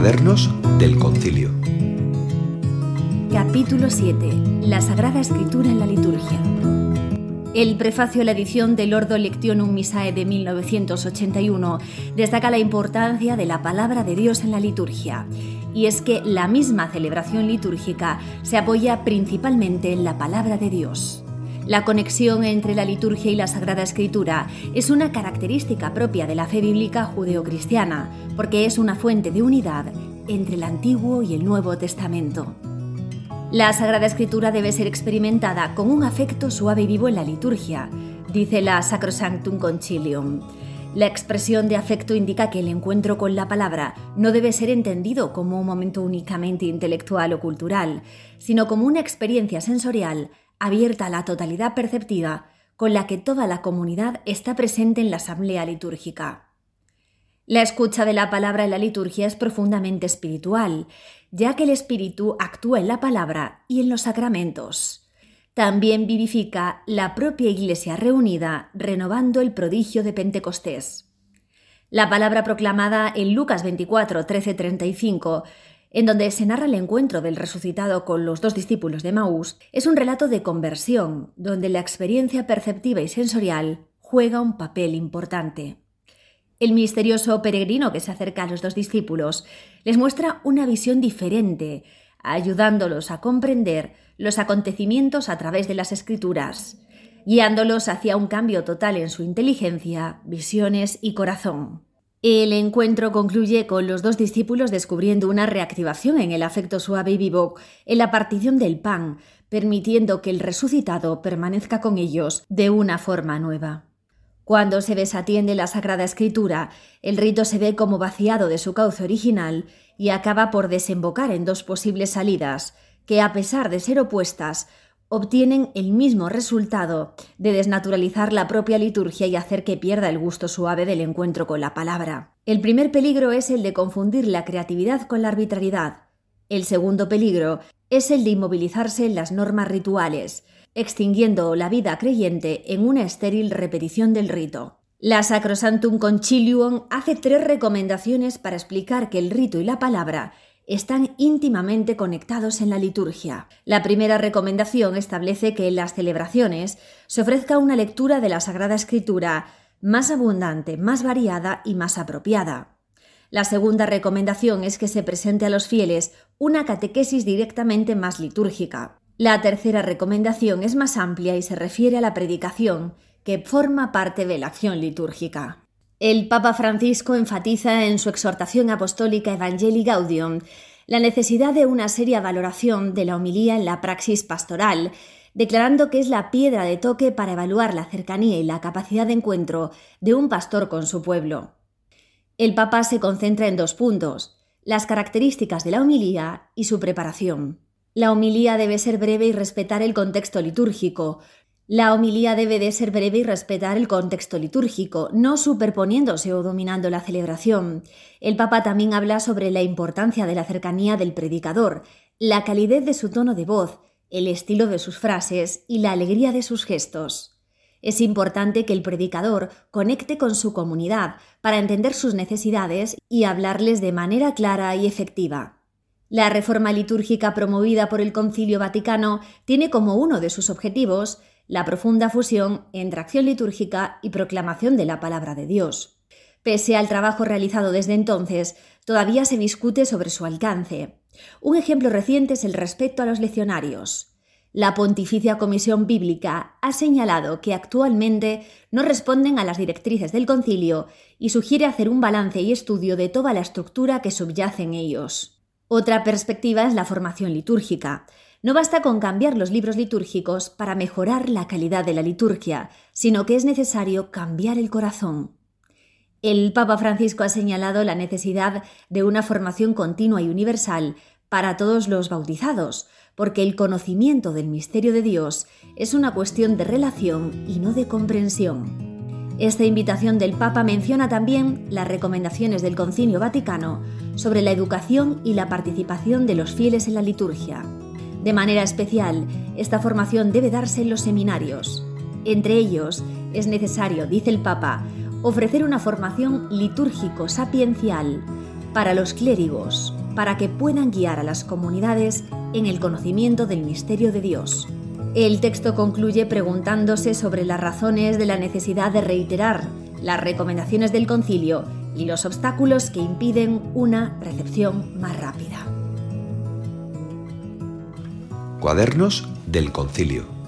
Cuadernos del Concilio. Capítulo 7. La Sagrada Escritura en la liturgia. El prefacio a la edición del Ordo Lectionum Missae de 1981 destaca la importancia de la palabra de Dios en la liturgia. Y es que la misma celebración litúrgica se apoya principalmente en la palabra de Dios. La conexión entre la liturgia y la Sagrada Escritura es una característica propia de la fe bíblica judeocristiana, porque es una fuente de unidad entre el Antiguo y el Nuevo Testamento. La Sagrada Escritura debe ser experimentada con un afecto suave y vivo en la liturgia, dice la Sacrosanctum Concilium. La expresión de afecto indica que el encuentro con la palabra no debe ser entendido como un momento únicamente intelectual o cultural, sino como una experiencia sensorial abierta a la totalidad perceptiva con la que toda la comunidad está presente en la asamblea litúrgica. La escucha de la palabra en la liturgia es profundamente espiritual, ya que el espíritu actúa en la palabra y en los sacramentos. También vivifica la propia Iglesia reunida, renovando el prodigio de Pentecostés. La palabra proclamada en Lucas 24, 13, 35 en donde se narra el encuentro del resucitado con los dos discípulos de Maús, es un relato de conversión, donde la experiencia perceptiva y sensorial juega un papel importante. El misterioso peregrino que se acerca a los dos discípulos les muestra una visión diferente, ayudándolos a comprender los acontecimientos a través de las escrituras, guiándolos hacia un cambio total en su inteligencia, visiones y corazón. El encuentro concluye con los dos discípulos descubriendo una reactivación en el afecto suave y vivo en la partición del pan, permitiendo que el resucitado permanezca con ellos de una forma nueva. Cuando se desatiende la Sagrada Escritura, el rito se ve como vaciado de su cauce original y acaba por desembocar en dos posibles salidas, que a pesar de ser opuestas, obtienen el mismo resultado de desnaturalizar la propia liturgia y hacer que pierda el gusto suave del encuentro con la palabra. El primer peligro es el de confundir la creatividad con la arbitrariedad. El segundo peligro es el de inmovilizarse en las normas rituales, extinguiendo la vida creyente en una estéril repetición del rito. La Sacrosantum Concilium hace tres recomendaciones para explicar que el rito y la palabra están íntimamente conectados en la liturgia. La primera recomendación establece que en las celebraciones se ofrezca una lectura de la Sagrada Escritura más abundante, más variada y más apropiada. La segunda recomendación es que se presente a los fieles una catequesis directamente más litúrgica. La tercera recomendación es más amplia y se refiere a la predicación, que forma parte de la acción litúrgica. El Papa Francisco enfatiza en su exhortación apostólica Evangelii Gaudium la necesidad de una seria valoración de la homilía en la praxis pastoral, declarando que es la piedra de toque para evaluar la cercanía y la capacidad de encuentro de un pastor con su pueblo. El Papa se concentra en dos puntos, las características de la homilía y su preparación. La homilía debe ser breve y respetar el contexto litúrgico, la homilía debe de ser breve y respetar el contexto litúrgico, no superponiéndose o dominando la celebración. El Papa también habla sobre la importancia de la cercanía del predicador, la calidez de su tono de voz, el estilo de sus frases y la alegría de sus gestos. Es importante que el predicador conecte con su comunidad para entender sus necesidades y hablarles de manera clara y efectiva. La reforma litúrgica promovida por el Concilio Vaticano tiene como uno de sus objetivos la profunda fusión entre acción litúrgica y proclamación de la palabra de Dios. Pese al trabajo realizado desde entonces, todavía se discute sobre su alcance. Un ejemplo reciente es el respecto a los leccionarios. La Pontificia Comisión Bíblica ha señalado que actualmente no responden a las directrices del concilio y sugiere hacer un balance y estudio de toda la estructura que subyace en ellos. Otra perspectiva es la formación litúrgica. No basta con cambiar los libros litúrgicos para mejorar la calidad de la liturgia, sino que es necesario cambiar el corazón. El Papa Francisco ha señalado la necesidad de una formación continua y universal para todos los bautizados, porque el conocimiento del misterio de Dios es una cuestión de relación y no de comprensión. Esta invitación del Papa menciona también las recomendaciones del Concilio Vaticano sobre la educación y la participación de los fieles en la liturgia. De manera especial, esta formación debe darse en los seminarios. Entre ellos, es necesario, dice el Papa, ofrecer una formación litúrgico-sapiencial para los clérigos, para que puedan guiar a las comunidades en el conocimiento del misterio de Dios. El texto concluye preguntándose sobre las razones de la necesidad de reiterar las recomendaciones del concilio y los obstáculos que impiden una recepción más rápida. Cuadernos del Concilio.